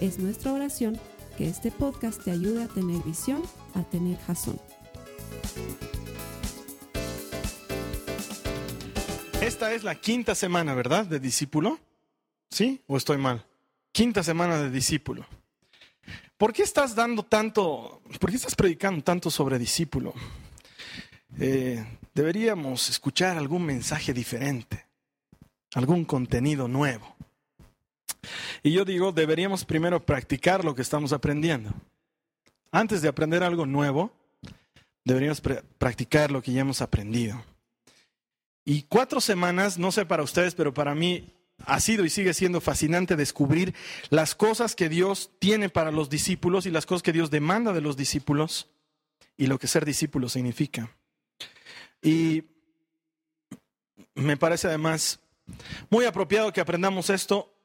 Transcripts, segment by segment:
Es nuestra oración que este podcast te ayude a tener visión, a tener jazón. Esta es la quinta semana, ¿verdad? De discípulo. ¿Sí? ¿O estoy mal? Quinta semana de discípulo. ¿Por qué estás dando tanto, por qué estás predicando tanto sobre discípulo? Eh, deberíamos escuchar algún mensaje diferente, algún contenido nuevo. Y yo digo, deberíamos primero practicar lo que estamos aprendiendo. Antes de aprender algo nuevo, deberíamos practicar lo que ya hemos aprendido. Y cuatro semanas, no sé para ustedes, pero para mí ha sido y sigue siendo fascinante descubrir las cosas que Dios tiene para los discípulos y las cosas que Dios demanda de los discípulos y lo que ser discípulo significa. Y me parece además muy apropiado que aprendamos esto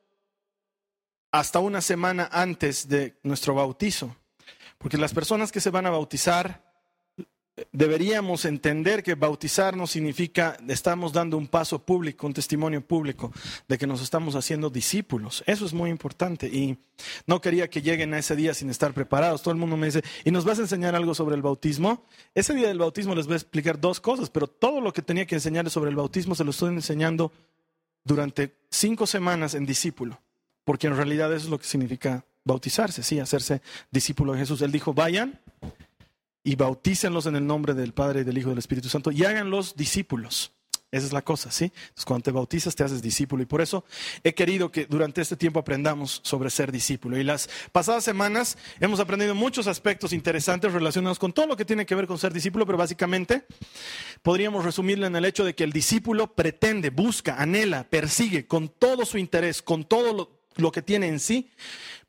hasta una semana antes de nuestro bautizo, porque las personas que se van a bautizar deberíamos entender que bautizarnos significa estamos dando un paso público, un testimonio público de que nos estamos haciendo discípulos. Eso es muy importante y no quería que lleguen a ese día sin estar preparados. Todo el mundo me dice, ¿y nos vas a enseñar algo sobre el bautismo? Ese día del bautismo les voy a explicar dos cosas, pero todo lo que tenía que enseñarles sobre el bautismo se lo estoy enseñando durante cinco semanas en discípulo, porque en realidad eso es lo que significa bautizarse, sí, hacerse discípulo de Jesús. Él dijo, vayan y bautícenlos en el nombre del Padre y del Hijo y del Espíritu Santo y háganlos discípulos. Esa es la cosa, ¿sí? Entonces, cuando te bautizas, te haces discípulo. Y por eso he querido que durante este tiempo aprendamos sobre ser discípulo. Y las pasadas semanas hemos aprendido muchos aspectos interesantes relacionados con todo lo que tiene que ver con ser discípulo, pero básicamente podríamos resumirlo en el hecho de que el discípulo pretende, busca, anhela, persigue con todo su interés, con todo lo, lo que tiene en sí,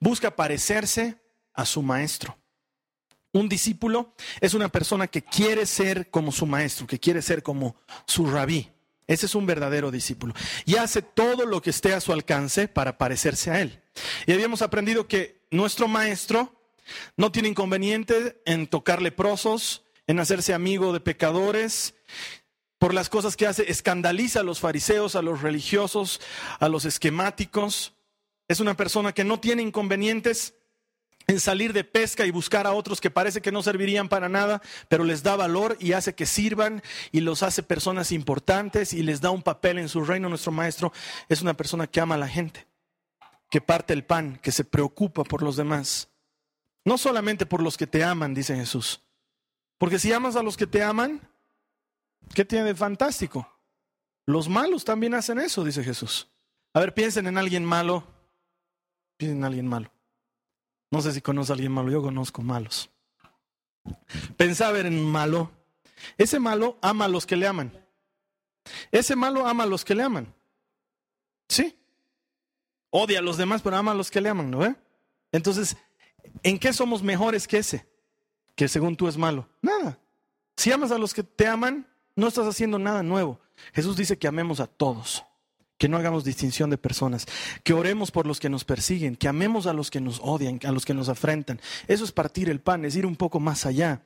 busca parecerse a su maestro. Un discípulo es una persona que quiere ser como su maestro, que quiere ser como su rabí. Ese es un verdadero discípulo. Y hace todo lo que esté a su alcance para parecerse a él. Y habíamos aprendido que nuestro maestro no tiene inconveniente en tocar leprosos, en hacerse amigo de pecadores. Por las cosas que hace, escandaliza a los fariseos, a los religiosos, a los esquemáticos. Es una persona que no tiene inconvenientes en salir de pesca y buscar a otros que parece que no servirían para nada, pero les da valor y hace que sirvan y los hace personas importantes y les da un papel en su reino. Nuestro maestro es una persona que ama a la gente, que parte el pan, que se preocupa por los demás. No solamente por los que te aman, dice Jesús. Porque si amas a los que te aman, ¿qué tiene de fantástico? Los malos también hacen eso, dice Jesús. A ver, piensen en alguien malo. En alguien malo. No sé si conoce a alguien malo, yo conozco malos. Pensaba en malo. Ese malo ama a los que le aman. Ese malo ama a los que le aman. ¿Sí? Odia a los demás, pero ama a los que le aman, ¿no ve? Entonces, ¿en qué somos mejores que ese? Que según tú es malo. Nada. Si amas a los que te aman, no estás haciendo nada nuevo. Jesús dice que amemos a todos que no hagamos distinción de personas, que oremos por los que nos persiguen, que amemos a los que nos odian, a los que nos afrentan. Eso es partir el pan, es ir un poco más allá,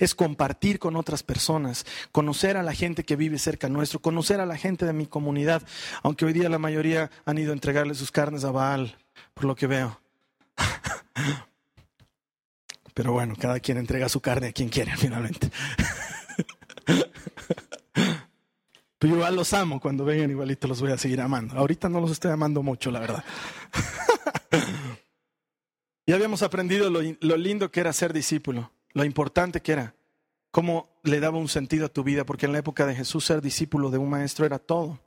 es compartir con otras personas, conocer a la gente que vive cerca nuestro, conocer a la gente de mi comunidad, aunque hoy día la mayoría han ido a entregarle sus carnes a Baal, por lo que veo. Pero bueno, cada quien entrega su carne a quien quiere finalmente. Pero igual los amo, cuando vengan igualito los voy a seguir amando. Ahorita no los estoy amando mucho, la verdad. ya habíamos aprendido lo, lo, lindo que era ser discípulo, lo importante que era, cómo le daba un sentido a tu vida, porque en la época de Jesús ser discípulo de un maestro era todo.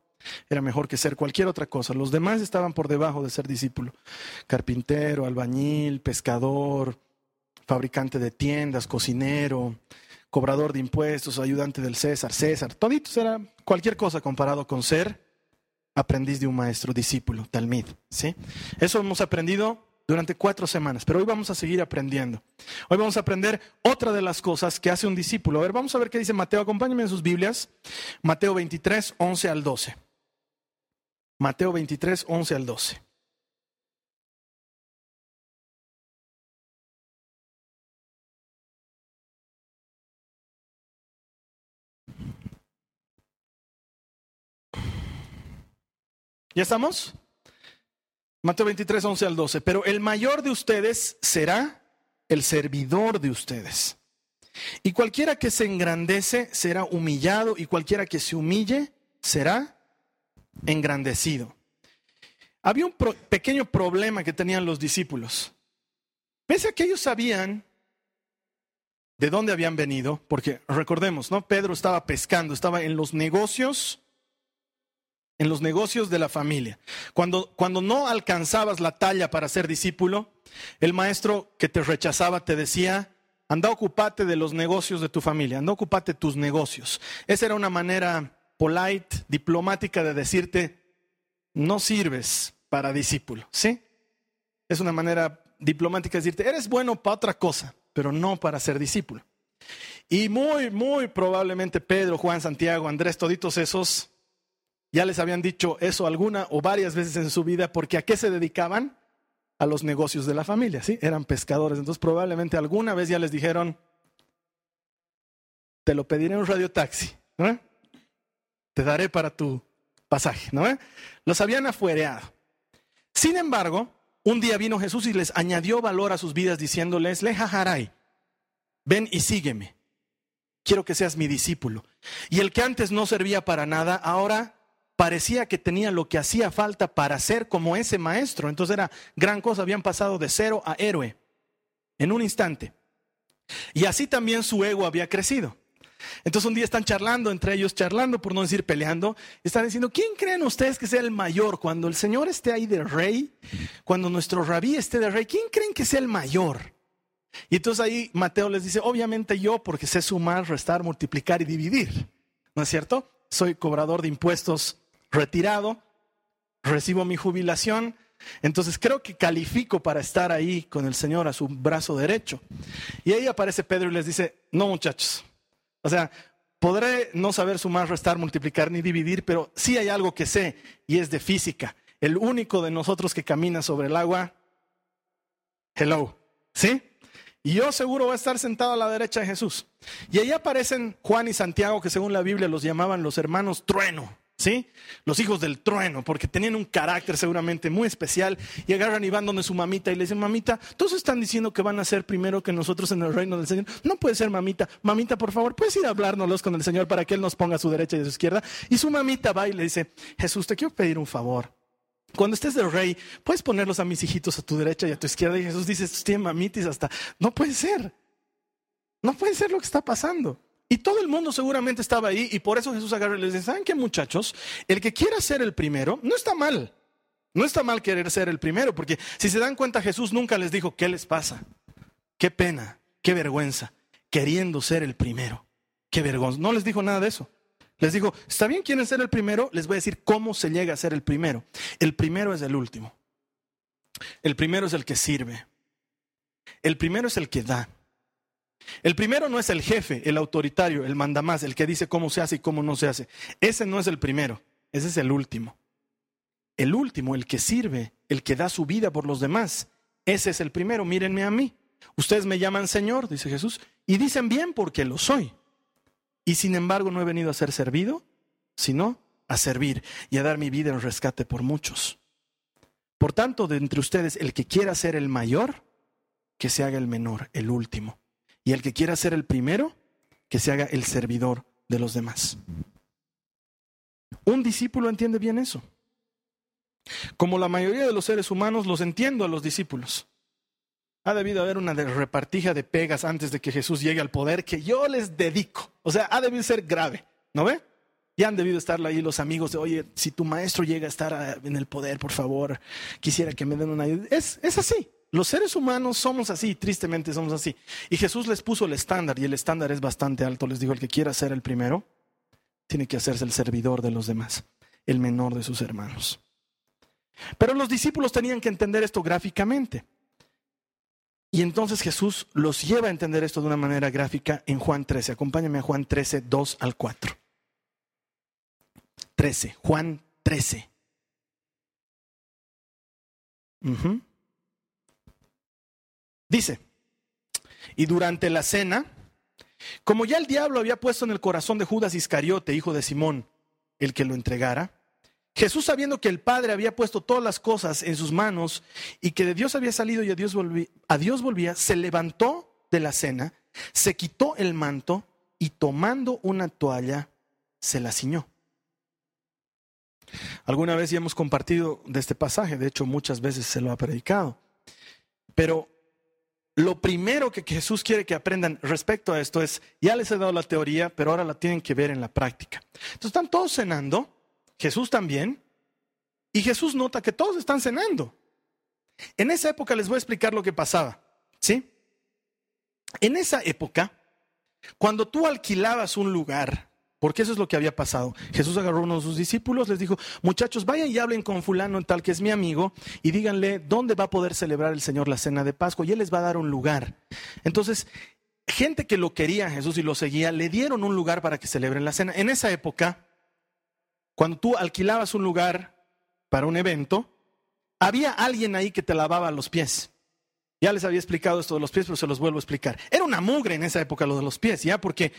Era mejor que ser cualquier otra cosa. Los demás estaban por debajo de ser discípulo. Carpintero, albañil, pescador, fabricante de tiendas, cocinero, cobrador de impuestos, ayudante del César, César, toditos era cualquier cosa comparado con ser aprendiz de un maestro, discípulo, talmid, ¿sí? Eso hemos aprendido durante cuatro semanas, pero hoy vamos a seguir aprendiendo. Hoy vamos a aprender otra de las cosas que hace un discípulo. A ver, vamos a ver qué dice Mateo. Acompáñenme en sus Biblias. Mateo 23, 11 al 12. Mateo 23, 11 al 12. ¿Ya estamos? Mateo 23, 11 al 12. Pero el mayor de ustedes será el servidor de ustedes. Y cualquiera que se engrandece será humillado y cualquiera que se humille será engrandecido. Había un pequeño problema que tenían los discípulos. Pese a que ellos sabían de dónde habían venido, porque recordemos, ¿no? Pedro estaba pescando, estaba en los negocios en los negocios de la familia. Cuando, cuando no alcanzabas la talla para ser discípulo, el maestro que te rechazaba te decía, anda ocupate de los negocios de tu familia, anda ocupate tus negocios. Esa era una manera polite, diplomática de decirte, no sirves para discípulo, ¿sí? Es una manera diplomática de decirte, eres bueno para otra cosa, pero no para ser discípulo. Y muy, muy probablemente Pedro, Juan, Santiago, Andrés, toditos esos ya les habían dicho eso alguna o varias veces en su vida, porque ¿a qué se dedicaban? A los negocios de la familia, ¿sí? Eran pescadores. Entonces probablemente alguna vez ya les dijeron, te lo pediré en un radiotaxi, ¿no? Te daré para tu pasaje, ¿no? Los habían afuereado. Sin embargo, un día vino Jesús y les añadió valor a sus vidas diciéndoles, Leja ven y sígueme. Quiero que seas mi discípulo. Y el que antes no servía para nada, ahora parecía que tenía lo que hacía falta para ser como ese maestro. Entonces era gran cosa, habían pasado de cero a héroe en un instante. Y así también su ego había crecido. Entonces un día están charlando, entre ellos charlando, por no decir peleando, están diciendo, ¿quién creen ustedes que sea el mayor? Cuando el Señor esté ahí de rey, cuando nuestro rabí esté de rey, ¿quién creen que sea el mayor? Y entonces ahí Mateo les dice, obviamente yo, porque sé sumar, restar, multiplicar y dividir. ¿No es cierto? Soy cobrador de impuestos retirado, recibo mi jubilación, entonces creo que califico para estar ahí con el Señor a su brazo derecho. Y ahí aparece Pedro y les dice, no muchachos, o sea, podré no saber sumar, restar, multiplicar ni dividir, pero sí hay algo que sé y es de física. El único de nosotros que camina sobre el agua, hello, ¿sí? Y yo seguro voy a estar sentado a la derecha de Jesús. Y ahí aparecen Juan y Santiago, que según la Biblia los llamaban los hermanos trueno. ¿Sí? Los hijos del trueno, porque tenían un carácter seguramente muy especial y agarran y van donde su mamita y le dicen, mamita, todos están diciendo que van a ser primero que nosotros en el reino del Señor. No puede ser, mamita. Mamita, por favor, puedes ir a hablárnoslos con el Señor para que Él nos ponga a su derecha y a su izquierda. Y su mamita va y le dice, Jesús, te quiero pedir un favor. Cuando estés de rey, puedes ponerlos a mis hijitos a tu derecha y a tu izquierda. Y Jesús dice, estos tienen mamitis hasta, no puede ser. No puede ser lo que está pasando. Y todo el mundo seguramente estaba ahí y por eso Jesús agarra y les dice, ¿saben qué muchachos? El que quiera ser el primero, no está mal. No está mal querer ser el primero, porque si se dan cuenta Jesús nunca les dijo, ¿qué les pasa? Qué pena, qué vergüenza, queriendo ser el primero. Qué vergüenza. No les dijo nada de eso. Les dijo, está bien, quieren ser el primero, les voy a decir cómo se llega a ser el primero. El primero es el último. El primero es el que sirve. El primero es el que da. El primero no es el jefe, el autoritario, el mandamás, el que dice cómo se hace y cómo no se hace. Ese no es el primero, ese es el último. El último, el que sirve, el que da su vida por los demás. Ese es el primero, mírenme a mí. Ustedes me llaman Señor, dice Jesús, y dicen bien porque lo soy. Y sin embargo no he venido a ser servido, sino a servir y a dar mi vida en rescate por muchos. Por tanto, de entre ustedes, el que quiera ser el mayor, que se haga el menor, el último. Y el que quiera ser el primero, que se haga el servidor de los demás. Un discípulo entiende bien eso. Como la mayoría de los seres humanos, los entiendo a los discípulos. Ha debido haber una repartija de pegas antes de que Jesús llegue al poder que yo les dedico. O sea, ha debido ser grave, ¿no ve? Ya han debido estar ahí los amigos de, oye, si tu maestro llega a estar en el poder, por favor, quisiera que me den una ayuda. Es, es así. Los seres humanos somos así, tristemente somos así. Y Jesús les puso el estándar y el estándar es bastante alto. Les dijo, el que quiera ser el primero, tiene que hacerse el servidor de los demás, el menor de sus hermanos. Pero los discípulos tenían que entender esto gráficamente. Y entonces Jesús los lleva a entender esto de una manera gráfica en Juan 13. Acompáñame a Juan 13, 2 al 4. 13, Juan 13. Dice, y durante la cena, como ya el diablo había puesto en el corazón de Judas Iscariote, hijo de Simón, el que lo entregara, Jesús sabiendo que el Padre había puesto todas las cosas en sus manos y que de Dios había salido y a Dios, volvía, a Dios volvía, se levantó de la cena, se quitó el manto y tomando una toalla, se la ciñó. Alguna vez ya hemos compartido de este pasaje, de hecho muchas veces se lo ha predicado. Pero lo primero que Jesús quiere que aprendan respecto a esto es, ya les he dado la teoría, pero ahora la tienen que ver en la práctica. Entonces están todos cenando, Jesús también, y Jesús nota que todos están cenando. En esa época les voy a explicar lo que pasaba, ¿sí? En esa época, cuando tú alquilabas un lugar porque eso es lo que había pasado. Jesús agarró a uno de sus discípulos, les dijo, muchachos, vayan y hablen con fulano en tal que es mi amigo y díganle dónde va a poder celebrar el Señor la cena de Pascua y Él les va a dar un lugar. Entonces, gente que lo quería Jesús y lo seguía, le dieron un lugar para que celebren la cena. En esa época, cuando tú alquilabas un lugar para un evento, había alguien ahí que te lavaba los pies. Ya les había explicado esto de los pies, pero se los vuelvo a explicar. Era una mugre en esa época lo de los pies, ¿ya? Porque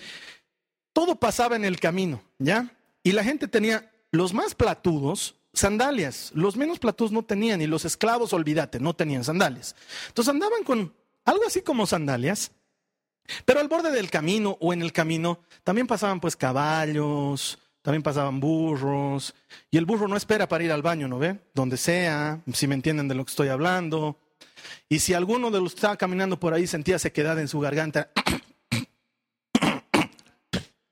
todo pasaba en el camino, ¿ya? Y la gente tenía los más platudos sandalias, los menos platudos no tenían y los esclavos, olvídate, no tenían sandalias. Entonces andaban con algo así como sandalias, pero al borde del camino o en el camino también pasaban pues caballos, también pasaban burros, y el burro no espera para ir al baño, ¿no ve? Donde sea, si me entienden de lo que estoy hablando. Y si alguno de los que estaba caminando por ahí sentía sequedad en su garganta,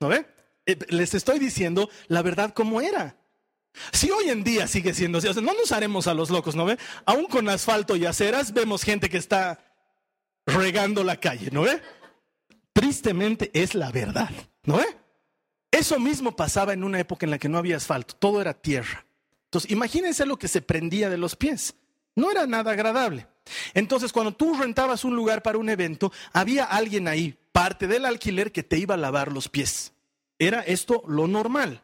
¿No ve? Eh, les estoy diciendo la verdad como era. Si hoy en día sigue siendo así, no nos haremos a los locos, ¿no ve? Aún con asfalto y aceras vemos gente que está regando la calle, ¿no ve? Tristemente es la verdad, ¿no ve? Eso mismo pasaba en una época en la que no había asfalto, todo era tierra. Entonces, imagínense lo que se prendía de los pies. No era nada agradable. Entonces, cuando tú rentabas un lugar para un evento, había alguien ahí, parte del alquiler, que te iba a lavar los pies. Era esto lo normal.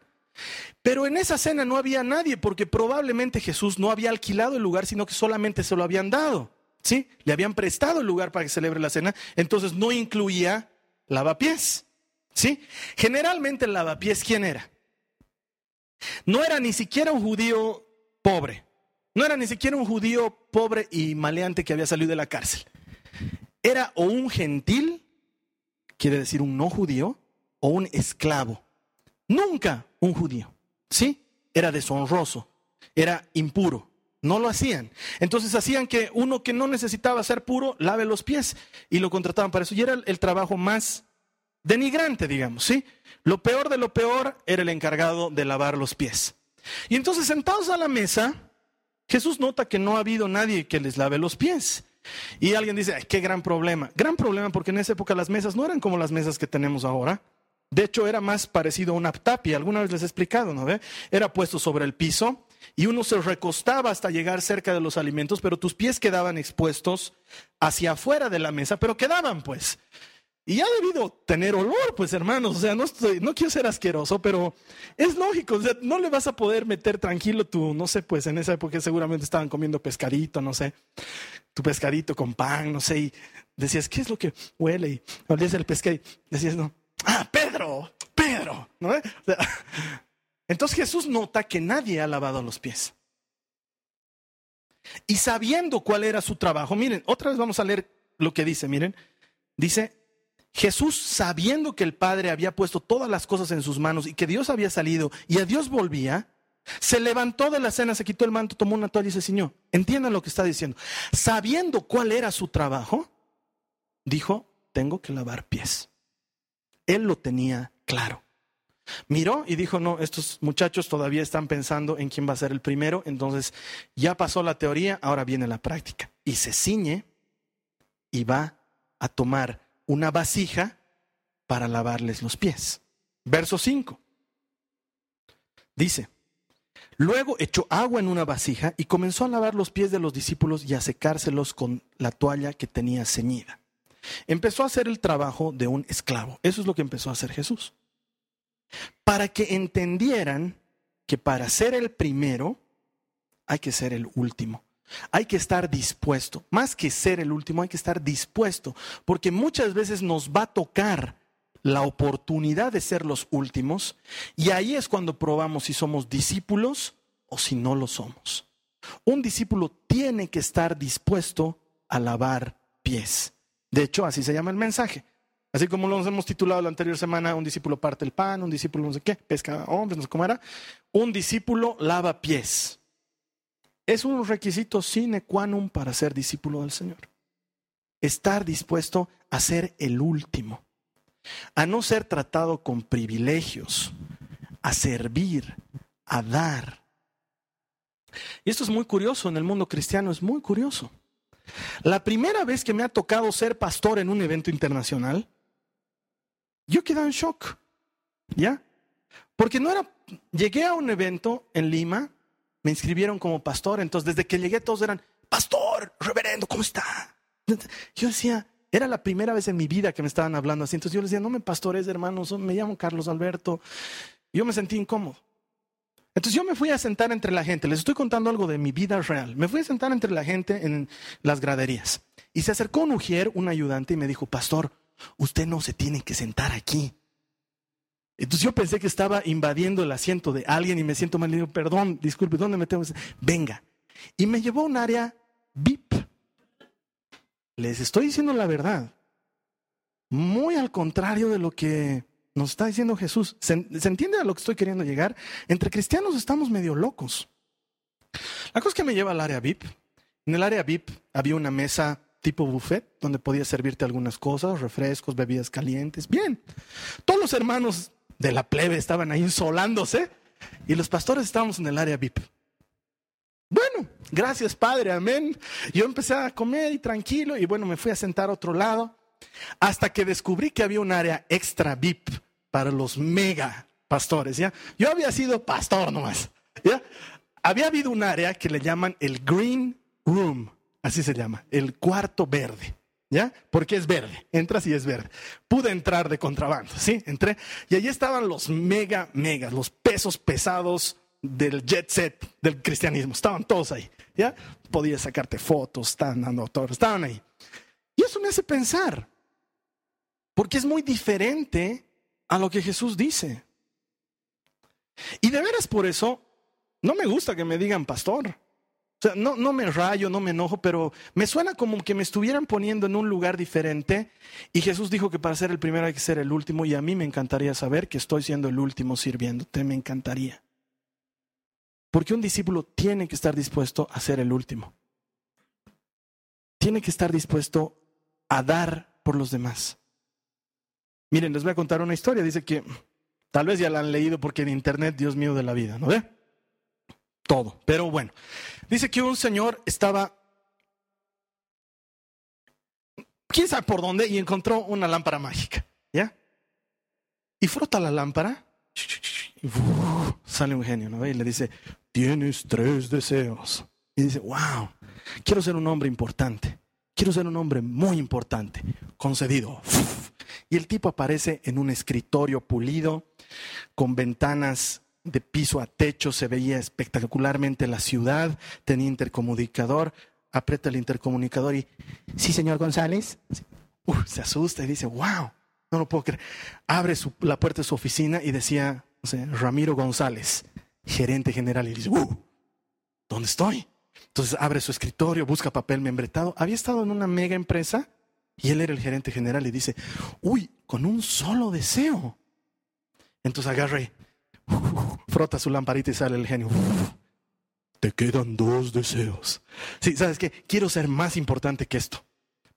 Pero en esa cena no había nadie porque probablemente Jesús no había alquilado el lugar, sino que solamente se lo habían dado. ¿Sí? Le habían prestado el lugar para que celebre la cena, entonces no incluía lavapiés. ¿Sí? Generalmente el lavapiés, ¿quién era? No era ni siquiera un judío pobre. No era ni siquiera un judío pobre y maleante que había salido de la cárcel. Era o un gentil, quiere decir un no judío, o un esclavo. Nunca un judío. ¿Sí? Era deshonroso, era impuro. No lo hacían. Entonces hacían que uno que no necesitaba ser puro lave los pies y lo contrataban para eso. Y era el trabajo más denigrante, digamos, ¿sí? Lo peor de lo peor era el encargado de lavar los pies. Y entonces sentados a la mesa, Jesús nota que no ha habido nadie que les lave los pies. Y alguien dice, qué gran problema. Gran problema porque en esa época las mesas no eran como las mesas que tenemos ahora. De hecho, era más parecido a una tapia. Alguna vez les he explicado, ¿no ve? Era puesto sobre el piso y uno se recostaba hasta llegar cerca de los alimentos, pero tus pies quedaban expuestos hacia afuera de la mesa, pero quedaban pues. Y ha debido tener olor, pues hermanos, o sea, no, quiero ser asqueroso, pero es lógico, o sea, no le vas a poder meter tranquilo tu, no sé, pues en esa época seguramente estaban comiendo pescadito, no sé, tu pescadito con pan, no sé, y decías, ¿qué es lo que huele? Y olías el pescado y decías, no, ah, Pedro, Pedro, ¿no? entonces Jesús nota que nadie ha lavado los pies. Y sabiendo cuál era su trabajo, miren, otra vez vamos a leer lo que dice, miren, dice, Jesús, sabiendo que el Padre había puesto todas las cosas en sus manos y que Dios había salido y a Dios volvía, se levantó de la cena, se quitó el manto, tomó una toalla y se ciñó. Entiendan lo que está diciendo. Sabiendo cuál era su trabajo, dijo, tengo que lavar pies. Él lo tenía claro. Miró y dijo, no, estos muchachos todavía están pensando en quién va a ser el primero, entonces ya pasó la teoría, ahora viene la práctica. Y se ciñe y va a tomar una vasija para lavarles los pies. Verso 5. Dice, Luego echó agua en una vasija y comenzó a lavar los pies de los discípulos y a secárselos con la toalla que tenía ceñida. Empezó a hacer el trabajo de un esclavo. Eso es lo que empezó a hacer Jesús. Para que entendieran que para ser el primero hay que ser el último. Hay que estar dispuesto. Más que ser el último, hay que estar dispuesto. Porque muchas veces nos va a tocar la oportunidad de ser los últimos y ahí es cuando probamos si somos discípulos o si no lo somos. Un discípulo tiene que estar dispuesto a lavar pies. De hecho, así se llama el mensaje. Así como lo hemos titulado la anterior semana, un discípulo parte el pan, un discípulo no sé qué, pesca hombres, no sé cómo era. Un discípulo lava pies. Es un requisito sine qua non para ser discípulo del Señor. Estar dispuesto a ser el último a no ser tratado con privilegios, a servir, a dar. Y esto es muy curioso en el mundo cristiano, es muy curioso. La primera vez que me ha tocado ser pastor en un evento internacional, yo quedé en shock, ¿ya? Porque no era, llegué a un evento en Lima, me inscribieron como pastor, entonces desde que llegué todos eran, pastor, reverendo, ¿cómo está? Yo decía, era la primera vez en mi vida que me estaban hablando así. Entonces yo les decía, no me pastores, hermanos, me llamo Carlos Alberto. Yo me sentí incómodo. Entonces yo me fui a sentar entre la gente. Les estoy contando algo de mi vida real. Me fui a sentar entre la gente en las graderías. Y se acercó un ujier, un ayudante, y me dijo, pastor, usted no se tiene que sentar aquí. Entonces yo pensé que estaba invadiendo el asiento de alguien y me siento mal. Le digo, perdón, disculpe, ¿dónde me tengo Venga. Y me llevó a un área VIP. Les estoy diciendo la verdad. Muy al contrario de lo que nos está diciendo Jesús. ¿Se, entiende a lo que estoy queriendo llegar? Entre cristianos estamos medio locos. La cosa que me lleva al área VIP. En el área VIP había una mesa tipo buffet donde podías servirte algunas cosas, refrescos, bebidas calientes. Bien. Todos los hermanos de la plebe estaban ahí insolándose y los pastores estábamos en el área VIP. Bueno, gracias Padre, amén. Yo empecé a comer y tranquilo y bueno, me fui a sentar a otro lado hasta que descubrí que había un área extra VIP para los mega pastores, ¿ya? Yo había sido pastor nomás, ¿ya? Había habido un área que le llaman el Green Room, así se llama, el cuarto verde. ¿Ya? Porque es verde, entras y es verde. Pude entrar de contrabando, ¿sí? Entré y allí estaban los mega, megas, los pesos pesados del jet set del cristianismo. Estaban todos ahí. ¿ya? Podías sacarte fotos, estaban dando estaban ahí. Y eso me hace pensar, porque es muy diferente a lo que Jesús dice. Y de veras por eso, no me gusta que me digan pastor. O sea, no, no me rayo, no me enojo, pero me suena como que me estuvieran poniendo en un lugar diferente. Y Jesús dijo que para ser el primero hay que ser el último. Y a mí me encantaría saber que estoy siendo el último sirviéndote. Me encantaría. Porque un discípulo tiene que estar dispuesto a ser el último. Tiene que estar dispuesto a dar por los demás. Miren, les voy a contar una historia. Dice que tal vez ya la han leído porque en internet, Dios mío de la vida, ¿no ve? Todo. Pero bueno, dice que un señor estaba, quién sabe por dónde, y encontró una lámpara mágica, ¿ya? Y frota la lámpara y sale un genio, ¿no? Y le dice, tienes tres deseos. Y dice, wow, quiero ser un hombre importante. Quiero ser un hombre muy importante. Concedido. Y el tipo aparece en un escritorio pulido, con ventanas de piso a techo, se veía espectacularmente la ciudad, tenía intercomunicador, aprieta el intercomunicador y, sí, señor González, se asusta y dice, wow, no lo puedo creer. Abre la puerta de su oficina y decía, Ramiro González, gerente general, y dice, uh, ¿dónde estoy? Entonces abre su escritorio, busca papel membretado. Había estado en una mega empresa y él era el gerente general y dice, uy, con un solo deseo. Entonces agarre, frota su lamparita y sale el genio. te quedan dos deseos. Sí, ¿sabes qué? Quiero ser más importante que esto.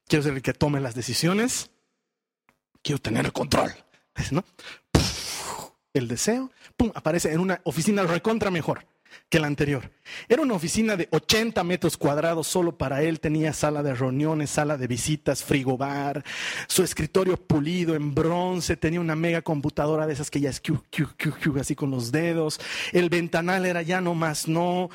Quiero ser el que tome las decisiones. Quiero tener el control. ¿no? el deseo, pum, aparece en una oficina recontra mejor. Que la anterior. Era una oficina de 80 metros cuadrados solo para él. Tenía sala de reuniones, sala de visitas, frigobar, su escritorio pulido en bronce. Tenía una mega computadora de esas que ya es así con los dedos. El ventanal era ya no más no.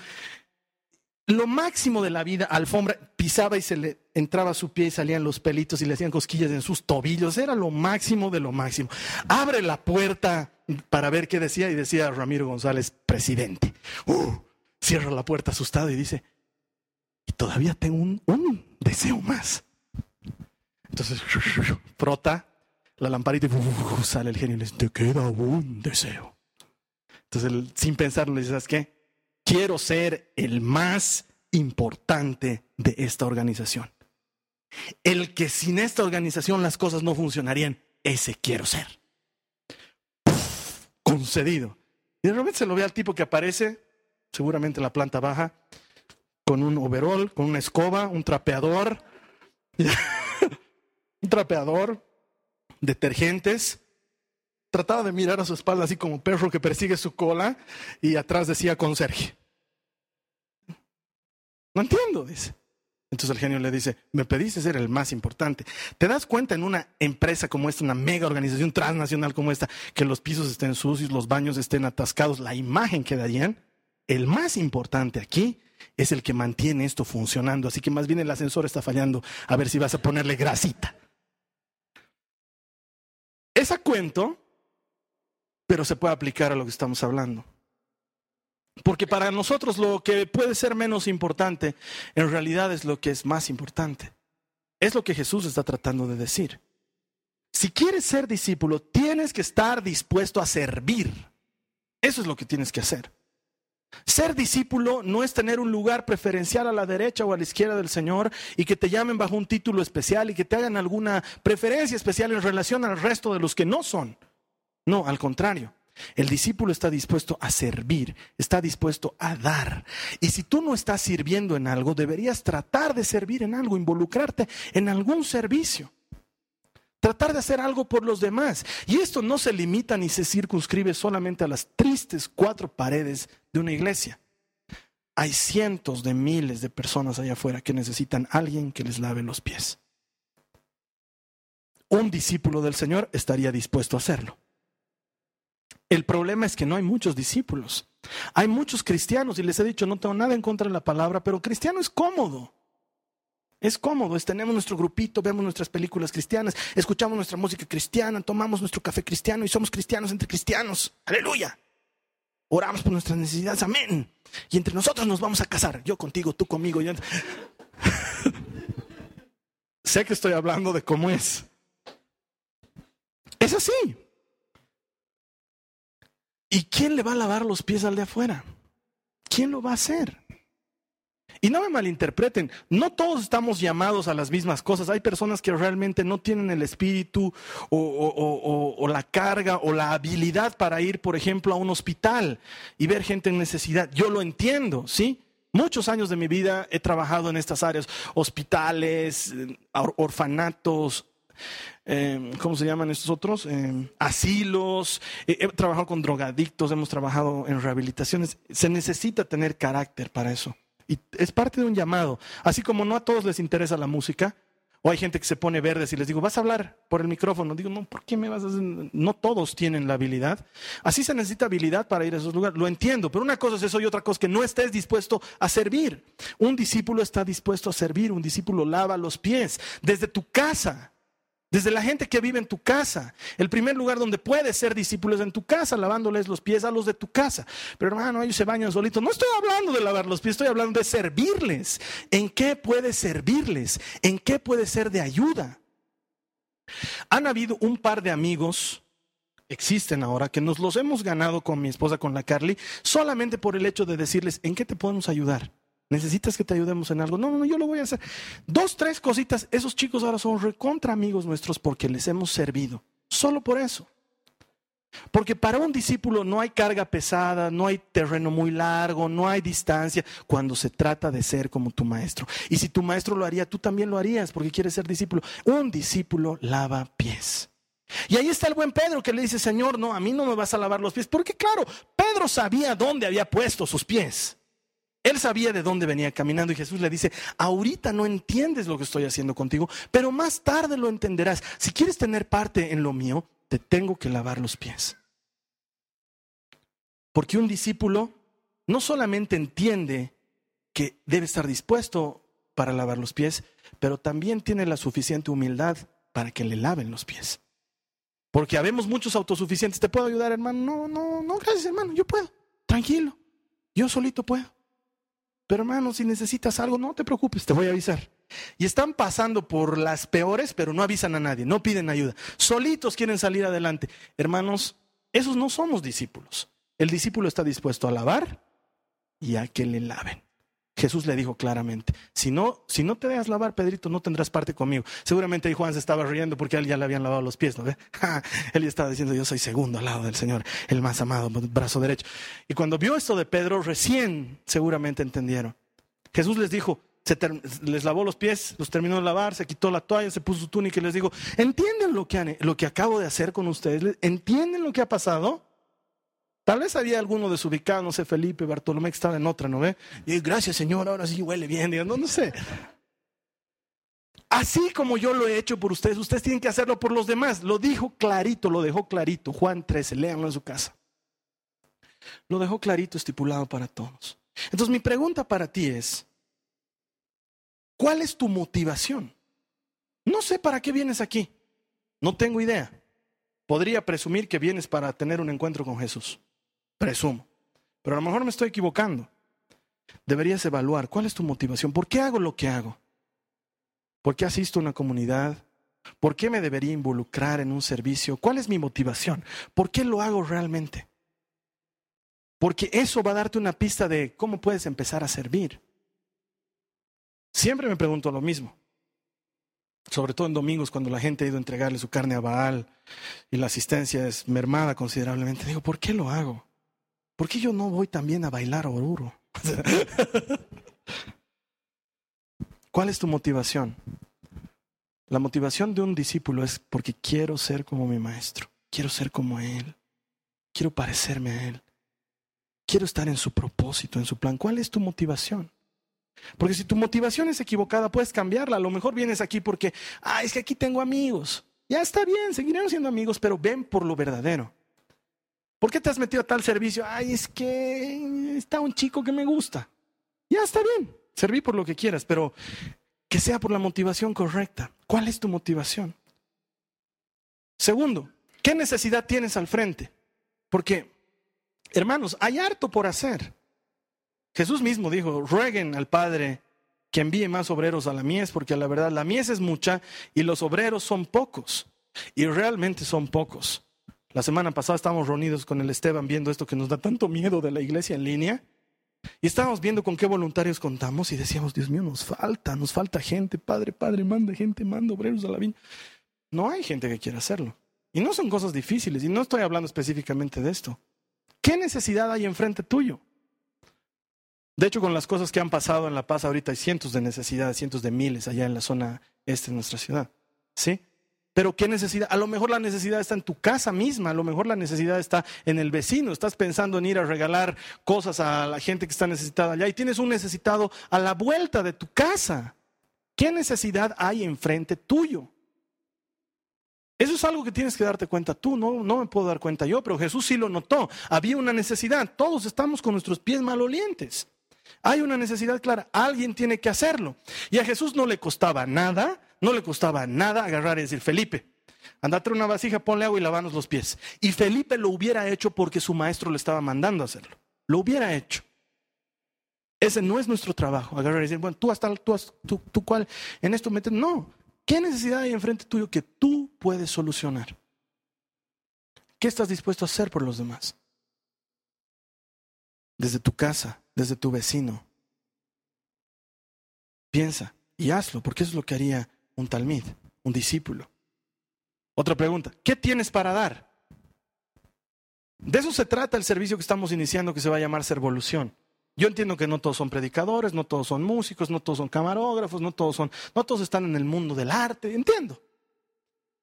Lo máximo de la vida, alfombra, pisaba y se le entraba su pie y salían los pelitos y le hacían cosquillas en sus tobillos. Era lo máximo de lo máximo. Abre la puerta para ver qué decía y decía Ramiro González, presidente. Uh, cierra la puerta asustado y dice, y todavía tengo un, deseo más. Entonces, frota la lamparita y sale el genio y le dice, te queda un deseo. Entonces, sin pensarlo, le dice, ¿sabes qué? Quiero ser el más importante de esta organización. El que sin esta organización las cosas no funcionarían, ese quiero ser concedido. Y de repente se lo ve al tipo que aparece, seguramente en la planta baja, con un overall, con una escoba, un trapeador, un trapeador, detergentes. Trataba de mirar a su espalda así como perro que persigue su cola y atrás decía conserje. No entiendo, dice. Entonces el genio le dice, me pediste ser el más importante. ¿Te das cuenta en una empresa como esta, una mega organización transnacional como esta, que los pisos estén sucios, los baños estén atascados, la imagen que darían? El más importante aquí es el que mantiene esto funcionando. Así que más bien el ascensor está fallando. A ver si vas a ponerle grasita. Esa cuento, pero se puede aplicar a lo que estamos hablando. Porque para nosotros lo que puede ser menos importante, en realidad es lo que es más importante. Es lo que Jesús está tratando de decir. Si quieres ser discípulo, tienes que estar dispuesto a servir. Eso es lo que tienes que hacer. Ser discípulo no es tener un lugar preferencial a la derecha o a la izquierda del Señor y que te llamen bajo un título especial y que te hagan alguna preferencia especial en relación al resto de los que no son. No, al contrario. El discípulo está dispuesto a servir, está dispuesto a dar. Y si tú no estás sirviendo en algo, deberías tratar de servir en algo, involucrarte en algún servicio. Tratar de hacer algo por los demás. Y esto no se limita ni se circunscribe solamente a las tristes cuatro paredes de una iglesia. Hay cientos de miles de personas allá afuera que necesitan a alguien que les lave los pies. Un discípulo del Señor estaría dispuesto a hacerlo. El problema es que no hay muchos discípulos. Hay muchos cristianos y les he dicho, no tengo nada en contra de la palabra, pero cristiano es cómodo. Es cómodo, tenemos nuestro grupito, vemos nuestras películas cristianas, escuchamos nuestra música cristiana, tomamos nuestro café cristiano y somos cristianos entre cristianos. Aleluya. Oramos por nuestras necesidades, amén. Y entre nosotros nos vamos a casar, yo contigo, tú conmigo. Yo... sé que estoy hablando de cómo es. Es así. ¿Y quién le va a lavar los pies al de afuera? ¿Quién lo va a hacer? Y no me malinterpreten, no todos estamos llamados a las mismas cosas. Hay personas que realmente no tienen el espíritu o, la carga o la habilidad para ir, por ejemplo, a un hospital y ver gente en necesidad. Yo lo entiendo, ¿sí? Muchos años de mi vida he trabajado en estas áreas, hospitales, orfanatos, Em, ¿cómo se llaman estos otros? Em, asilos, he trabajado con drogadictos, hemos trabajado en rehabilitaciones. Se necesita tener carácter para eso. Y es parte de un llamado. Así como no a todos les interesa la música, o hay gente que se pone verdes y les digo, vas a hablar por el micrófono. Digo, no, ¿por qué me vas a hacer? No todos tienen la habilidad. Así se necesita habilidad para ir a esos lugares. Lo entiendo, pero una cosa es eso y otra cosa es que no estés dispuesto a servir. Un discípulo está dispuesto a servir, un discípulo lava los pies desde tu casa. Desde la gente que vive en tu casa. El primer lugar donde puedes ser discípulo es en tu casa, lavándoles los pies a los de tu casa. Pero hermano, ellos se bañan solitos. No estoy hablando de lavar los pies, estoy hablando de servirles. ¿En qué puede servirles? ¿En qué puede ser de ayuda? Han habido un par de amigos, existen ahora, que nos los hemos ganado con mi esposa, con la Carly, solamente por el hecho de decirles, ¿en qué te podemos ayudar? ¿Necesitas que te ayudemos en algo? No, no, yo lo voy a hacer. Dos, tres cositas. Esos chicos ahora son recontra amigos nuestros porque les hemos servido. Solo por eso. Porque para un discípulo no hay carga pesada, no hay terreno muy largo, no hay distancia cuando se trata de ser como tu maestro. Y si tu maestro lo haría, tú también lo harías porque quieres ser discípulo. Un discípulo lava pies. Y ahí está el buen Pedro que le dice, Señor, no, a mí no me vas a lavar los pies. Porque claro, Pedro sabía dónde había puesto sus pies. Él sabía de dónde venía caminando y Jesús le dice, ahorita no entiendes lo que estoy haciendo contigo, pero más tarde lo entenderás. Si quieres tener parte en lo mío, te tengo que lavar los pies. Porque un discípulo no solamente entiende que debe estar dispuesto para lavar los pies, pero también tiene la suficiente humildad para que le laven los pies. Porque habemos muchos autosuficientes. ¿Te puedo ayudar, hermano? No, no, no, gracias, hermano. Yo puedo. Tranquilo. Yo solito puedo. Pero hermano, si necesitas algo, no te preocupes, te voy a avisar. Y están pasando por las peores, pero no avisan a nadie, no piden ayuda. Solitos quieren salir adelante. Hermanos, esos no somos discípulos. El discípulo está dispuesto a lavar y a que le laven. Jesús le dijo claramente, si no, si no te dejas lavar, Pedrito, no tendrás parte conmigo. Seguramente ahí Juan se estaba riendo porque a él ya le habían lavado los pies, ¿no ve? él ya estaba diciendo, yo soy segundo al lado del Señor, el más amado, brazo derecho. Y cuando vio esto de Pedro, recién seguramente entendieron. Jesús les dijo, se les lavó los pies, los terminó de lavar, se quitó la toalla, se puso su túnica y les dijo, ¿entienden lo que, lo que acabo de hacer con ustedes? ¿Entienden lo que ha pasado? Tal vez había alguno desubicados, no sé, Felipe, Bartolomé, que estaba en otra, ¿no ve? Y gracias Señor, ahora sí huele bien, no, no sé. Así como yo lo he hecho por ustedes, ustedes tienen que hacerlo por los demás. Lo dijo clarito, lo dejó clarito. Juan 13, léanlo en su casa. Lo dejó clarito, estipulado para todos. Entonces mi pregunta para ti es, ¿cuál es tu motivación? No sé para qué vienes aquí. No tengo idea. Podría presumir que vienes para tener un encuentro con Jesús. Presumo. Pero a lo mejor me estoy equivocando. Deberías evaluar cuál es tu motivación. ¿Por qué hago lo que hago? ¿Por qué asisto a una comunidad? ¿Por qué me debería involucrar en un servicio? ¿Cuál es mi motivación? ¿Por qué lo hago realmente? Porque eso va a darte una pista de cómo puedes empezar a servir. Siempre me pregunto lo mismo. Sobre todo en domingos cuando la gente ha ido a entregarle su carne a Baal y la asistencia es mermada considerablemente. Digo, ¿por qué lo hago? ¿Por qué yo no voy también a bailar oruro? ¿Cuál es tu motivación? La motivación de un discípulo es porque quiero ser como mi maestro, quiero ser como él, quiero parecerme a él, quiero estar en su propósito, en su plan. ¿Cuál es tu motivación? Porque si tu motivación es equivocada, puedes cambiarla. A lo mejor vienes aquí porque, ah, es que aquí tengo amigos. Ya está bien, seguirán siendo amigos, pero ven por lo verdadero. ¿Por qué te has metido a tal servicio? Ay, es que está un chico que me gusta. Ya está bien, serví por lo que quieras, pero que sea por la motivación correcta. ¿Cuál es tu motivación? Segundo, ¿qué necesidad tienes al frente? Porque, hermanos, hay harto por hacer. Jesús mismo dijo, rueguen al Padre que envíe más obreros a la mies, porque la verdad la mies es mucha y los obreros son pocos. Y realmente son pocos. La semana pasada estábamos reunidos con el Esteban viendo esto que nos da tanto miedo de la iglesia en línea. Y estábamos viendo con qué voluntarios contamos y decíamos, Dios mío, nos falta, nos falta gente, Padre, Padre, manda gente, manda obreros a la viña. No hay gente que quiera hacerlo. Y no son cosas difíciles, y no estoy hablando específicamente de esto. ¿Qué necesidad hay enfrente tuyo? De hecho, con las cosas que han pasado en La Paz ahorita hay cientos de necesidades, cientos de miles allá en la zona este de nuestra ciudad. ¿Sí? Pero ¿qué necesidad? A lo mejor la necesidad está en tu casa misma, a lo mejor la necesidad está en el vecino. Estás pensando en ir a regalar cosas a la gente que está necesitada allá y tienes un necesitado a la vuelta de tu casa. ¿Qué necesidad hay enfrente tuyo? Eso es algo que tienes que darte cuenta tú, no, no me puedo dar cuenta yo, pero Jesús sí lo notó. Había una necesidad, todos estamos con nuestros pies malolientes. Hay una necesidad clara, alguien tiene que hacerlo. Y a Jesús no le costaba nada, no le costaba nada agarrar y decir, Felipe, andate una vasija, ponle agua y lavanos los pies. Y Felipe lo hubiera hecho porque su maestro le estaba mandando a hacerlo. Lo hubiera hecho. Ese no es nuestro trabajo, agarrar y decir, bueno, tú hasta tú, tú, tú cuál, en esto metes. No. ¿Qué necesidad hay enfrente tuyo que tú puedes solucionar? ¿Qué estás dispuesto a hacer por los demás? Desde tu casa, desde tu vecino. Piensa y hazlo, porque eso es lo que haría un talmid, un discípulo. Otra pregunta, ¿qué tienes para dar? De eso se trata el servicio que estamos iniciando que se va a llamar Servolución. Yo entiendo que no todos son predicadores, no todos son músicos, no todos son camarógrafos, no todos son, no todos están en el mundo del arte, entiendo.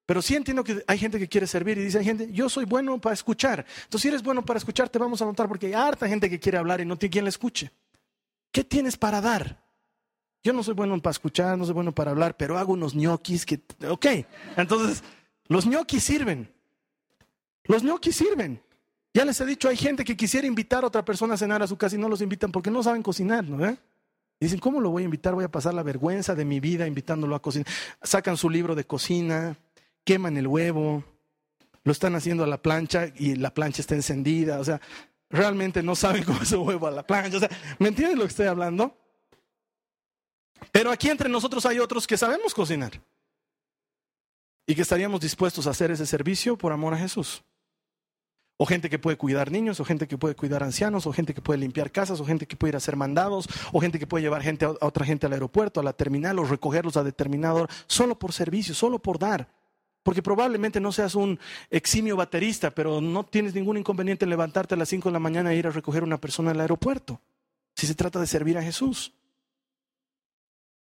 Pero sí entiendo que hay gente que quiere servir y dice, hay gente, yo soy bueno para escuchar. Entonces, si eres bueno para escuchar, te vamos a notar porque hay harta gente que quiere hablar y no tiene quien le escuche. ¿Qué tienes para dar? Yo no soy bueno para escuchar, no soy bueno para hablar, pero hago unos ñoquis que, ok. Entonces, los ñoquis sirven. Los ñoquis sirven. Ya les he dicho, hay gente que quisiera invitar a otra persona a cenar a su casa y no los invitan porque no saben cocinar, ¿no? Dicen, ¿cómo lo voy a invitar? Voy a pasar la vergüenza de mi vida invitándolo a cocinar. Sacan su libro de cocina, queman el huevo, lo están haciendo a la plancha y la plancha está encendida. O sea, realmente no saben cómo es el huevo a la plancha. O sea, ¿me entienden lo que estoy hablando? Pero aquí entre nosotros hay otros que sabemos cocinar y que estaríamos dispuestos a hacer ese servicio por amor a Jesús. O gente que puede cuidar niños, o gente que puede cuidar ancianos, o gente que puede limpiar casas, o gente que puede ir a hacer mandados, o gente que puede llevar gente a otra gente al aeropuerto, a la terminal, o recogerlos a determinado solo por servicio, solo por dar. Porque probablemente no seas un eximio baterista, pero no tienes ningún inconveniente en levantarte a las 5 de la mañana e ir a recoger a una persona al aeropuerto, si se trata de servir a Jesús.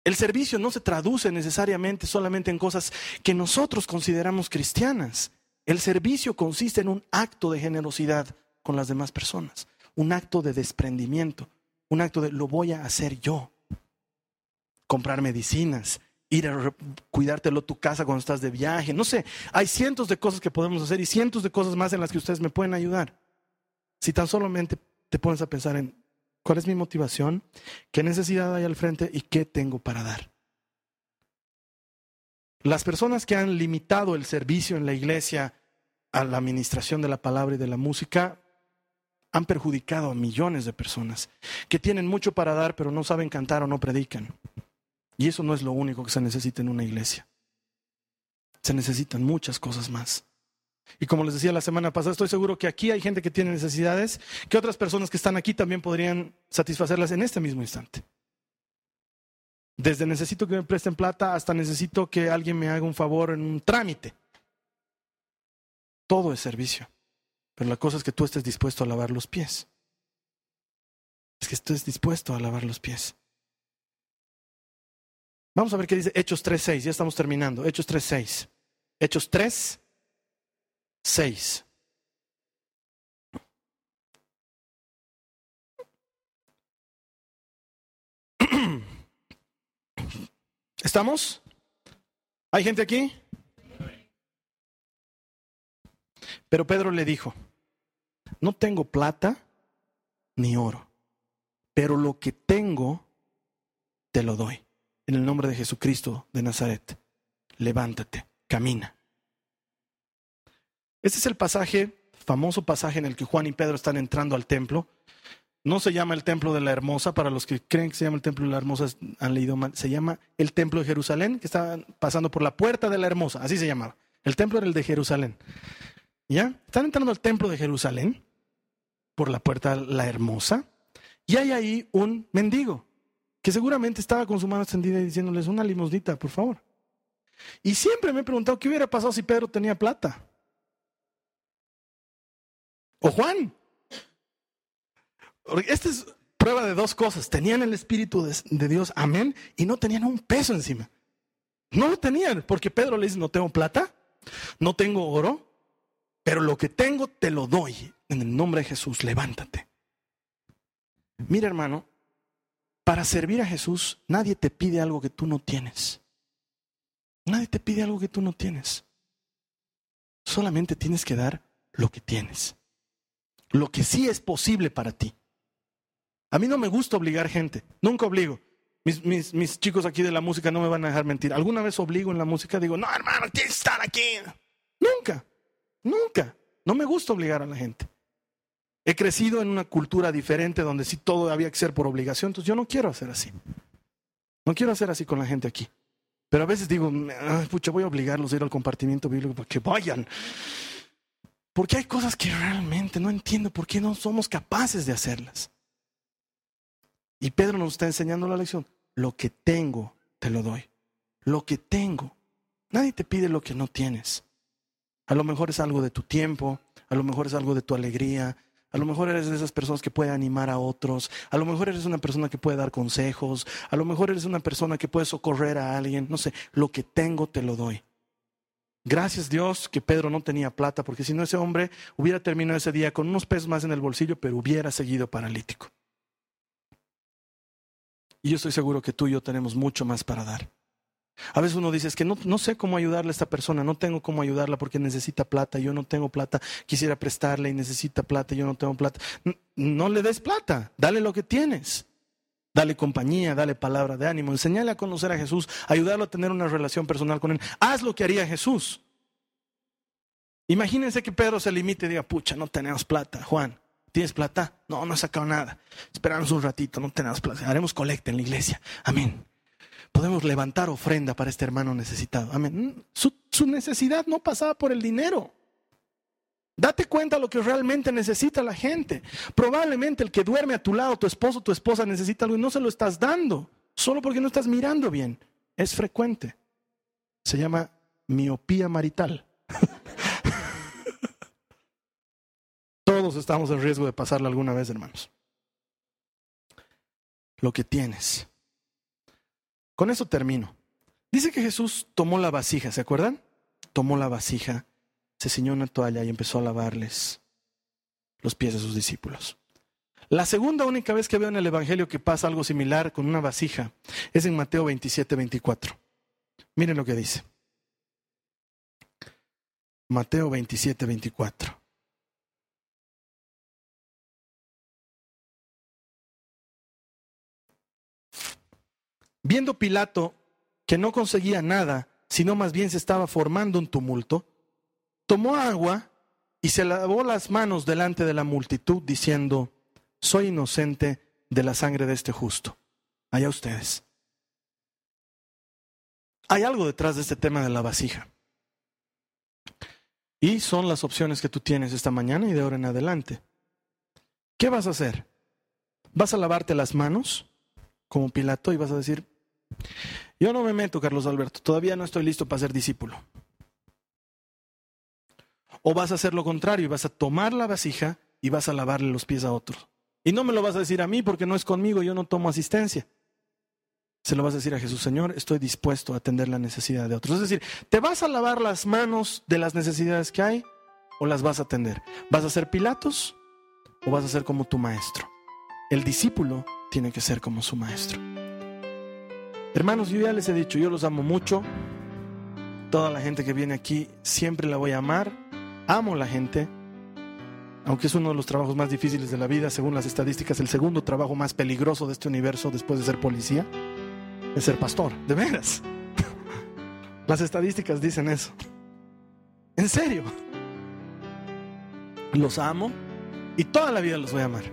El servicio no se traduce necesariamente solamente en cosas que nosotros consideramos cristianas. El servicio consiste en un acto de generosidad con las demás personas, un acto de desprendimiento, un acto de lo voy a hacer yo. Comprar medicinas, ir a cuidártelo tu casa cuando estás de viaje, no sé, hay cientos de cosas que podemos hacer y cientos de cosas más en las que ustedes me pueden ayudar. Si tan solamente te pones a pensar en cuál es mi motivación, qué necesidad hay al frente y qué tengo para dar. Las personas que han limitado el servicio en la iglesia a la administración de la palabra y de la música han perjudicado a millones de personas que tienen mucho para dar pero no saben cantar o no predican. Y eso no es lo único que se necesita en una iglesia. Se necesitan muchas cosas más. Y como les decía la semana pasada, estoy seguro que aquí hay gente que tiene necesidades que otras personas que están aquí también podrían satisfacerlas en este mismo instante. Desde necesito que me presten plata hasta necesito que alguien me haga un favor en un trámite. Todo es servicio. Pero la cosa es que tú estés dispuesto a lavar los pies. Es que estés dispuesto a lavar los pies. Vamos a ver qué dice Hechos 3.6. Ya estamos terminando. Hechos 3.6. Hechos 3, 6. ¿Estamos? ¿Hay gente aquí? Pero Pedro le dijo, no tengo plata ni oro, pero lo que tengo te lo doy en el nombre de Jesucristo de Nazaret. Levántate, camina. Este es el pasaje, famoso pasaje en el que Juan y Pedro están entrando al templo. No se llama el templo de la hermosa, para los que creen que se llama el templo de la hermosa han leído mal, se llama el templo de Jerusalén, que está pasando por la puerta de la hermosa, así se llamaba. El templo era el de Jerusalén. ¿Ya? Están entrando al templo de Jerusalén, por la puerta de la hermosa, y hay ahí un mendigo que seguramente estaba con su mano extendida y diciéndoles una limosnita, por favor. Y siempre me he preguntado qué hubiera pasado si Pedro tenía plata. O Juan. Esta es prueba de dos cosas. Tenían el Espíritu de, de, Dios, amén, y no tenían un peso encima. No lo tenían, porque Pedro le dice, no tengo plata, no tengo oro, pero lo que tengo te lo doy. En el nombre de Jesús, levántate. Mira, hermano, para servir a Jesús, nadie te pide algo que tú no tienes. Nadie te pide algo que tú no tienes. Solamente tienes que dar lo que tienes. Lo que sí es posible para ti. A mí no me gusta obligar gente. Nunca obligo. Mis, mis, chicos aquí de la música no me van a dejar mentir. Alguna vez obligo en la música, digo, no, hermano, tienes que estar aquí. Nunca, nunca. No me gusta obligar a la gente. He crecido en una cultura diferente donde sí todo había que ser por obligación, entonces yo no quiero hacer así. No quiero hacer así con la gente aquí. Pero a veces digo, pucha, voy a obligarlos a ir al compartimiento bíblico para que vayan. Porque hay cosas que realmente no entiendo por qué no somos capaces de hacerlas. Y Pedro nos está enseñando la lección. Lo que tengo, te lo doy. Lo que tengo. Nadie te pide lo que no tienes. A lo mejor es algo de tu tiempo, a lo mejor es algo de tu alegría, a lo mejor eres de esas personas que puede animar a otros. A lo mejor eres una persona que puede dar consejos. A lo mejor eres una persona que puede socorrer a alguien. No sé, lo que tengo te lo doy. Gracias Dios que Pedro no tenía plata, porque si no ese hombre hubiera terminado ese día con unos pesos más en el bolsillo, pero hubiera seguido paralítico. Y yo estoy seguro que tú y yo tenemos mucho más para dar. A veces uno dice, es que no, no, sé cómo ayudarle a esta persona, no tengo cómo ayudarla porque necesita plata, yo no tengo plata, quisiera prestarle y necesita plata, yo no tengo plata. No, no le des plata, dale lo que tienes. Dale compañía, dale palabra de ánimo, enseñale a conocer a Jesús, ayudarlo a tener una relación personal con Él. Haz lo que haría Jesús. Imagínense que Pedro se limite y diga, pucha, no tenemos plata, Juan. ¿Tienes plata? No, no he sacado nada. Esperanos un ratito, no tenemos plata. Haremos colecta en la iglesia. Amén. Podemos levantar ofrenda para este hermano necesitado. Amén. Su, su necesidad no pasaba por el dinero. Date cuenta lo que realmente necesita la gente. Probablemente el que duerme a tu lado, tu esposo, tu esposa necesita algo y no se lo estás dando, solo porque no estás mirando bien. Es frecuente. Se llama miopía marital. Todos estamos en riesgo de pasarla alguna vez, hermanos. Lo que tienes. Con eso termino. Dice que Jesús tomó la vasija, ¿se acuerdan? Tomó la vasija se ciñó una toalla y empezó a lavarles los pies de sus discípulos. La segunda única vez que veo en el Evangelio que pasa algo similar con una vasija es en Mateo 27, 24. Miren lo que dice. Mateo 27, 24. Viendo Pilato que no conseguía nada, sino más bien se estaba formando un tumulto, tomó agua y se lavó las manos delante de la multitud diciendo, soy inocente de la sangre de este justo. Allá ustedes. Hay algo detrás de este tema de la vasija. Y son las opciones que tú tienes esta mañana y de ahora en adelante. ¿Qué vas a hacer? ¿Vas a lavarte las manos como Pilato y vas a decir, yo no me meto, Carlos Alberto, todavía no estoy listo para ser discípulo? O vas a hacer lo contrario y vas a tomar la vasija y vas a lavarle los pies a otros. Y no me lo vas a decir a mí porque no es conmigo, yo no tomo asistencia. Se lo vas a decir a Jesús, Señor, estoy dispuesto a atender la necesidad de otros. Es decir, ¿te vas a lavar las manos de las necesidades que hay o las vas a atender? ¿Vas a ser Pilatos o vas a ser como tu maestro? El discípulo tiene que ser como su maestro. Hermanos, yo ya les he dicho, yo los amo mucho. Toda la gente que viene aquí siempre la voy a amar amo la gente, aunque es uno de los trabajos más difíciles de la vida, según las estadísticas, el segundo trabajo más peligroso de este universo después de ser policía, es ser pastor, de veras. Las estadísticas dicen eso. En serio. Los amo y toda la vida los voy a amar.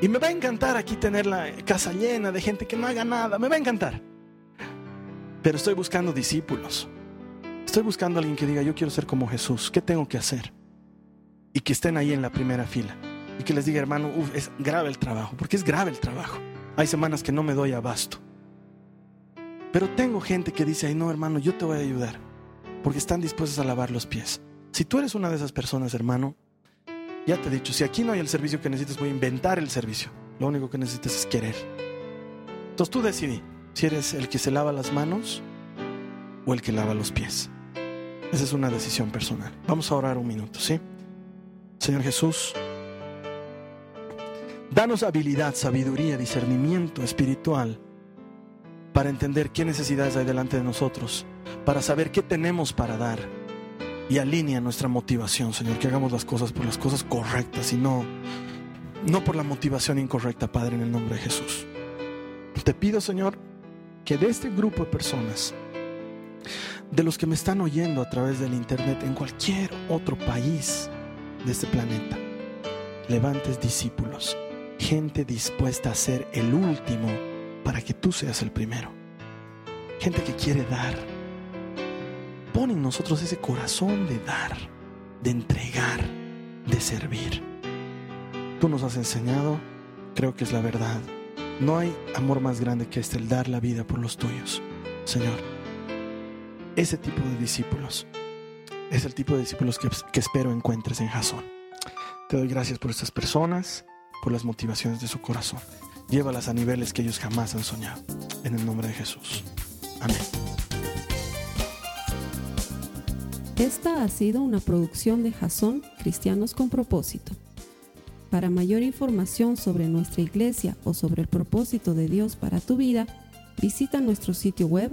Y me va a encantar aquí tener la casa llena de gente que no haga nada, me va a encantar. Pero estoy buscando discípulos. Estoy buscando a alguien que diga, yo quiero ser como Jesús, ¿qué tengo que hacer? Y que estén ahí en la primera fila. Y que les diga, hermano, es grave el trabajo, porque es grave el trabajo. Hay semanas que no me doy abasto. Pero tengo gente que dice, ay no, hermano, yo te voy a ayudar, porque están dispuestos a lavar los pies. Si tú eres una de esas personas, hermano, ya te he dicho, si aquí no hay el servicio que necesitas, voy a inventar el servicio. Lo único que necesitas es querer. Entonces tú decidí si eres el que se lava las manos o el que lava los pies. Esa es una decisión personal. Vamos a orar un minuto, ¿sí? Señor Jesús, danos habilidad, sabiduría, discernimiento espiritual para entender qué necesidades hay delante de nosotros, para saber qué tenemos para dar y alinea nuestra motivación, Señor, que hagamos las cosas por las cosas correctas y no, no por la motivación incorrecta, Padre, en el nombre de Jesús. Te pido, Señor, que de este grupo de personas, de los que me están oyendo a través del Internet en cualquier otro país de este planeta. Levantes discípulos, gente dispuesta a ser el último para que tú seas el primero. Gente que quiere dar. Pon en nosotros ese corazón de dar, de entregar, de servir. Tú nos has enseñado, creo que es la verdad. No hay amor más grande que este, el dar la vida por los tuyos. Señor, ese tipo de discípulos es el tipo de discípulos que, espero encuentres en Jasón. Te doy gracias por estas personas, por las motivaciones de su corazón. Llévalas a niveles que ellos jamás han soñado. En el nombre de Jesús. Amén. Esta ha sido una producción de Jason Cristianos con Propósito. Para mayor información sobre nuestra iglesia o sobre el propósito de Dios para tu vida, visita nuestro sitio web